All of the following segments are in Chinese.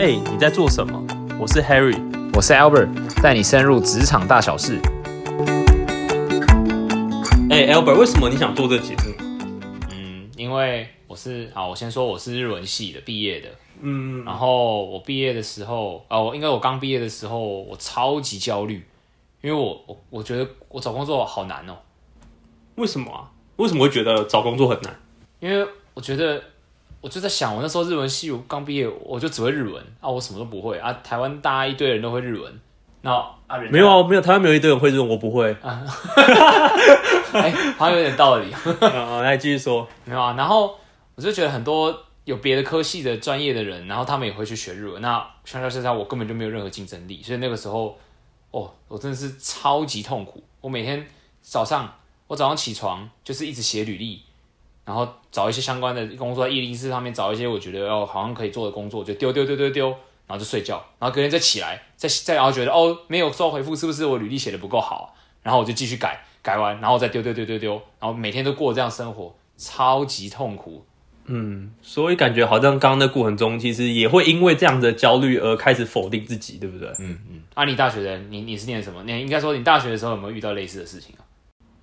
哎、你在做什么？我是 Harry。我是 Albert，带你深入职场大小事。哎、a l b e r t 为什么你想做这个节目？嗯，因为我是啊，我先说我是日文系的毕业的，嗯，然后我毕业的时候，哦，应该我刚毕业的时候，我超级焦虑，因为我我我觉得我找工作好难哦，为什么啊？为什么会觉得找工作很难？因为我觉得我就在想，我那时候日文系我刚毕业，我就只会日文啊，我什么都不会啊。台湾大家一堆人都会日文，那啊没有啊，没有，台湾没有一堆人会日文，我不会。哎，好像有点道理。啊，来继续说。没有啊，然后我就觉得很多有别的科系的专业的人，然后他们也会去学日文。那相较之下，我根本就没有任何竞争力，所以那个时候，哦，我真的是超级痛苦。我每天早上，我早上起床就是一直写履历，然后找一些相关的工作，在一零四上面找一些我觉得哦好像可以做的工作，就丢丢丢丢丢，然后就睡觉，然后隔天再起来，再再然后觉得哦没有收到回复，是不是我履历写的不够好啊、然后我就继续改，改完然后再丢丢丢丢丢，然后每天都过这样生活，超级痛苦。嗯所以感觉好像刚刚的过程中，其实也会因为这样的焦虑而开始否定自己，对不对？嗯嗯啊，你大学的你你是念什么？你应该说你大学的时候有没有遇到类似的事情啊？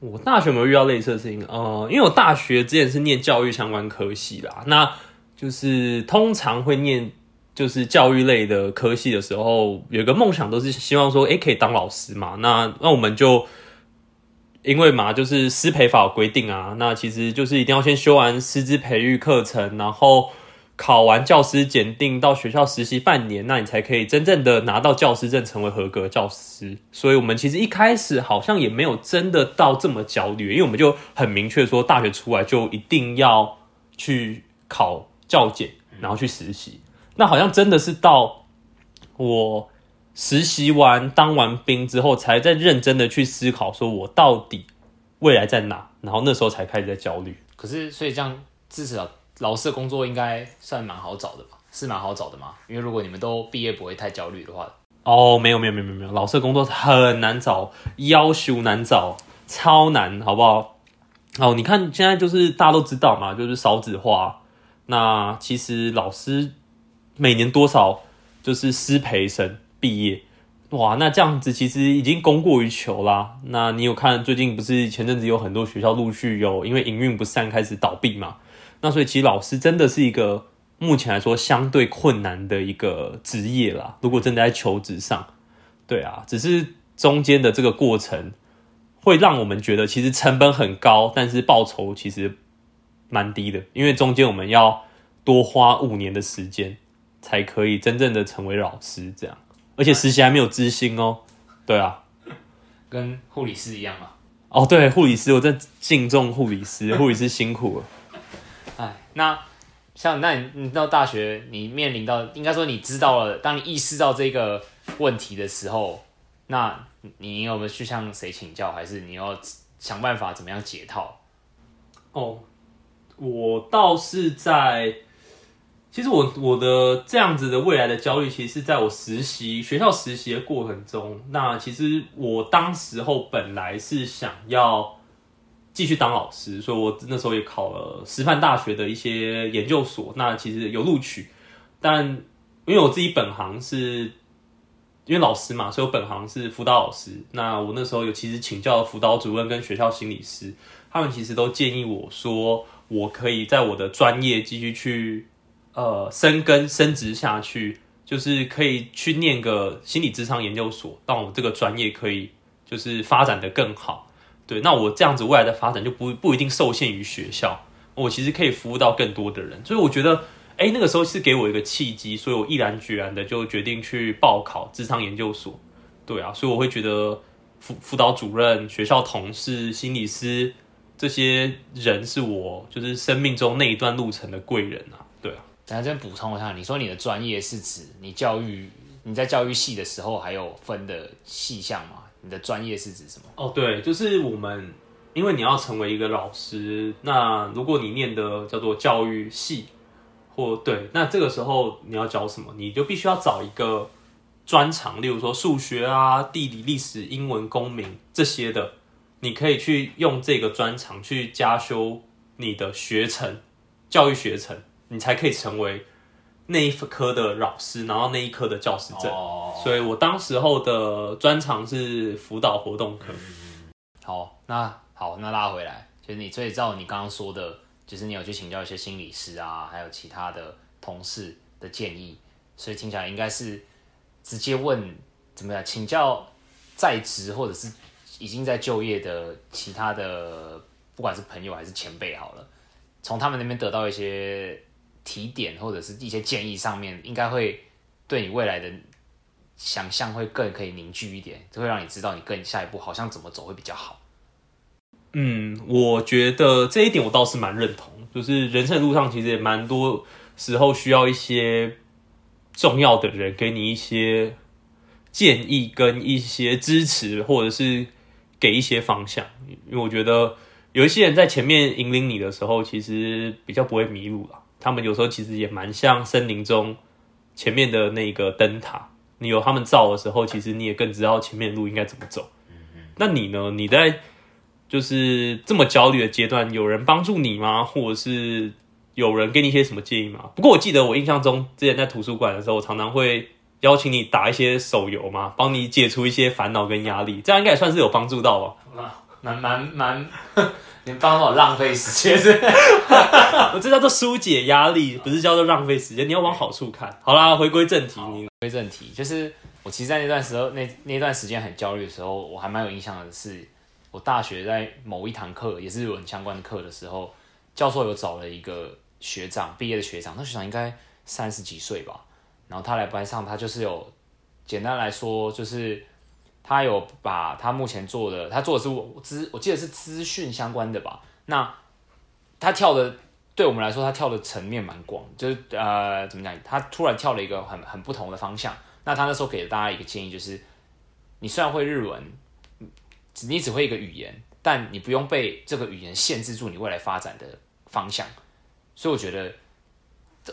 我大学有没有遇到类似的事情？呃，因为我大学之前是念教育相关科系啦，那就是通常会念就是教育类的科系的时候，有个梦想都是希望说，诶，可以当老师嘛。那那我们就因为嘛，就是师培法规定啊，那其实就是一定要先修完师资培育课程，然后考完教师检定，到学校实习半年，那你才可以真正的拿到教师证，成为合格教师。所以我们其实一开始好像也没有真的到这么焦虑，因为我们就很明确说，大学出来就一定要去考教检，然后去实习。那好像真的是到我实习完、当完兵之后，才在认真的去思考，说我到底未来在哪，然后那时候才开始在焦虑。可是所以这样，至少老师的工作应该算蛮好找的吧？是蛮好找的嘛？因为如果你们都毕业不会太焦虑的话，哦，没有没有没有没有没有，老师的工作很难找，要求难找，超难，好不好？哦，你看现在就是大家都知道嘛，就是少子化。那其实老师每年多少就是师培生毕业，哇，那这样子其实已经供过于求啦。那你有看最近不是前阵子有很多学校陆续有因为营运不善开始倒闭嘛？那所以其实老师真的是一个目前来说相对困难的一个职业啦。如果真的在求职上，对啊，只是中间的这个过程会让我们觉得其实成本很高，但是报酬其实蛮低的，因为中间我们要多花五年的时间才可以真正的成为老师，这样，而且实习还没有知薪哦。对啊，跟护理师一样嘛。哦对，护理师，我在敬重护理师，护理师辛苦了。那像那你你到大学，你面临到应该说你知道了，当你意识到这个问题的时候，那你有没有去向谁请教，还是你要想办法怎么样解套？哦，我倒是在，其实我我的这样子的未来的焦虑，其实是在我实习学校实习的过程中。那其实我当时候本来是想要继续当老师，所以我那时候也考了师范大学的一些研究所，那其实有录取，但因为我自己本行是。因为老师嘛，所以我本行是辅导老师。那我那时候有其实请教辅导主任跟学校心理师，他们其实都建议我说，我可以在我的专业继续去呃深耕升职下去，就是可以去念个心理智商研究所，让我这个专业可以就是发展的更好。对，那我这样子未来的发展就不不一定受限于学校，我其实可以服务到更多的人。所以我觉得，哎，那个时候是给我一个契机，所以我毅然决然的就决定去报考智商研究所。对啊，所以我会觉得辅辅导主任、学校同事、心理师这些人是我就是生命中那一段路程的贵人啊。对啊，等下这边补充一下，你说你的专业是指你教育你在教育系的时候还有分的细项吗？你的专业是指什么？哦，对，就是我们，因为你要成为一个老师，那如果你念的叫做教育系，或对，那这个时候你要教什么，你就必须要找一个专长，例如说数学啊、地理、历史、英文、公民这些的，你可以去用这个专长去加修你的学程，教育学程，你才可以成为那一科的老师，然后那一科的教师证。哦，所以我当时候的专长是辅导活动课。好，那好，那拉回来，就是你，所以照你刚刚说的，就是你有去请教一些心理师啊，还有其他的同事的建议，所以听起来应该是直接问怎么样，请教在职或者是已经在就业的其他的，不管是朋友还是前辈好了，从他们那边得到一些提点或者是一些建议上面，应该会对你未来的想象会更可以凝聚一点，就会让你知道你更下一步好像怎么走会比较好。嗯，我觉得这一点我倒是蛮认同，就是人生的路上其实也蛮多时候需要一些重要的人给你一些建议跟一些支持，或者是给一些方向。因为我觉得有一些人在前面引领你的时候，其实比较不会迷路了。他们有时候其实也蛮像森林中前面的那个灯塔，你有他们照的时候，其实你也更知道前面路应该怎么走。那你呢？你在就是这么焦虑的阶段，有人帮助你吗？或者是有人给你一些什么建议吗？不过我记得我印象中，之前在图书馆的时候，我常常会邀请你打一些手游嘛，帮你解除一些烦恼跟压力，这样应该也算是有帮助到吧？蛮蛮蛮，你帮我浪费时间 是？我这叫做疏解压力，不是叫做浪费时间。你要往好处看。好啦，回归正题，你归正题，就是我其实，在那段时候那那段时间很焦虑的时候，我还蛮有印象的是，我大学在某一堂课也是日文相关的课的时候，教授有找了一个学长，毕业的学长，那学长应该三十几岁吧，然后他来班上，他就是有简单来说，就是他有把他目前做的，他做的是资，我记得是资讯相关的吧，那他跳的。对我们来说，他跳的层面蛮广，就是呃，怎么讲？他突然跳了一个很很不同的方向。那他那时候给了大家一个建议，就是你虽然会日文，你只会一个语言，但你不用被这个语言限制住你未来发展的方向。所以我觉得，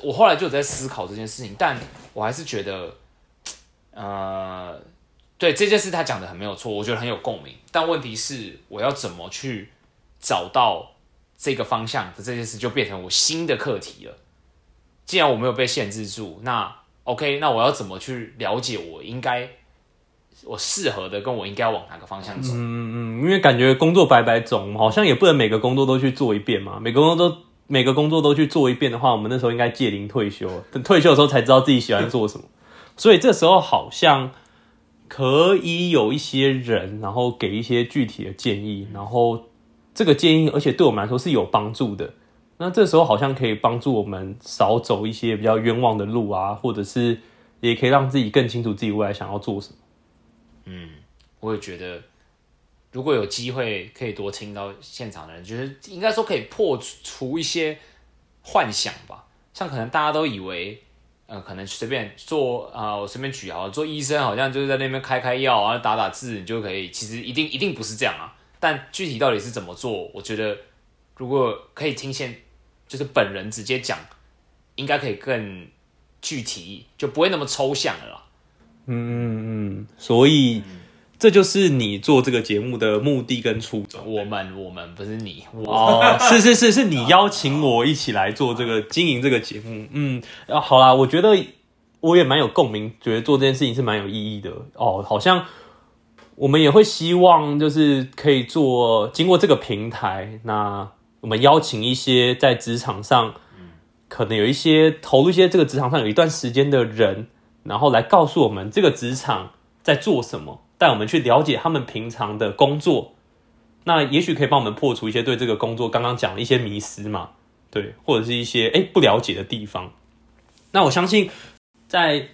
我后来就有在思考这件事情，但我还是觉得，呃，对这件事他讲的很没有错，我觉得很有共鸣。但问题是，我要怎么去找到？这个方向的这件事就变成我新的课题了。既然我没有被限制住，那 OK，那我要怎么去了解我应该我适合的，跟我应该往哪个方向走？嗯嗯，因为感觉工作百百种，好像也不能每个工作都去做一遍嘛。每个工作都每个工作都去做一遍的话，我们那时候应该届龄退休，等退休的时候才知道自己喜欢做什么。所以这时候好像可以有一些人，然后给一些具体的建议，然后。这个建议，而且对我们来说是有帮助的。那这时候好像可以帮助我们少走一些比较冤枉的路啊，或者是也可以让自己更清楚自己未来想要做什么。嗯，我也觉得，如果有机会可以多听到现场的人，就是应该说可以破除一些幻想吧。像可能大家都以为，呃，可能随便做啊，我随便举啊，做医生好像就是在那边开开药啊，打打字你就可以。其实一定一定不是这样啊。但具体到底是怎么做？我觉得如果可以听现就是本人直接讲，应该可以更具体，就不会那么抽象了啦。嗯嗯嗯，所以这就是你做这个节目的目的跟初衷。我们我们不是你哦，是是是是你邀请我一起来做这个经营这个节目。嗯，啊好啦，我觉得我也蛮有共鸣，觉得做这件事情是蛮有意义的哦，好像。我们也会希望，就是可以做经过这个平台，那我们邀请一些在职场上，可能有一些投入一些这个职场上有一段时间的人，然后来告诉我们这个职场在做什么，带我们去了解他们平常的工作，那也许可以帮我们破除一些对这个工作刚刚讲的一些迷思嘛，对，或者是一些哎不了解的地方。那我相信在。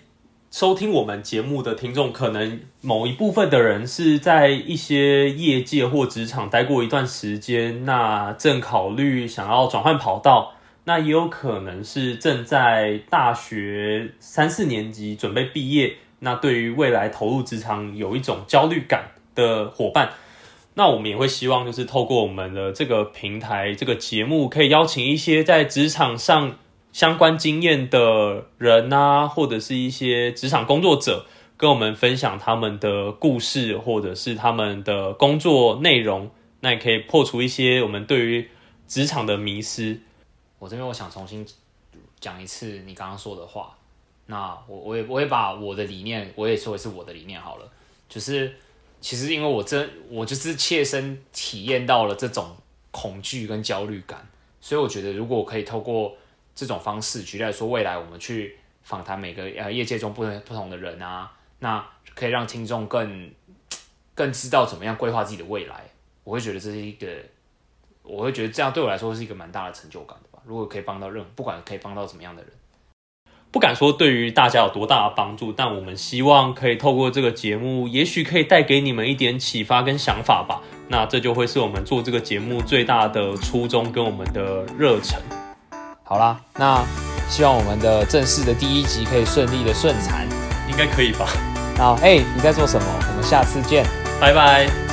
收听我们节目的听众，可能某一部分的人是在一些业界或职场待过一段时间，那正考虑想要转换跑道；那也有可能是正在大学三四年级准备毕业，那对于未来投入职场有一种焦虑感的伙伴。那我们也会希望，就是透过我们的这个平台、这个节目，可以邀请一些在职场上。相关经验的人啊，或者是一些职场工作者，跟我们分享他们的故事，或者是他们的工作内容，那也可以破除一些我们对于职场的迷失。我这边我想重新讲一次你刚刚说的话。那我我也我也把我的理念，我也说一次我的理念好了。就是其实因为我真我就是切身体验到了这种恐惧跟焦虑感，所以我觉得如果可以透过这种方式，举例来说，未来我们去访谈每个呃业界中不同不同的人啊，那可以让听众更更知道怎么样规划自己的未来。我会觉得这是一个，我会觉得这样对我来说是一个蛮大的成就感的吧。如果可以帮到任，不管可以帮到怎么样的人。不敢说对于大家有多大的帮助，但我们希望可以透过这个节目，也许可以带给你们一点启发跟想法吧。那这就会是我们做这个节目最大的初衷跟我们的热忱。好啦，那希望我们的正式的第一集可以顺利的顺产，应该可以吧？好，哎，你在做什么？我们下次见，拜拜。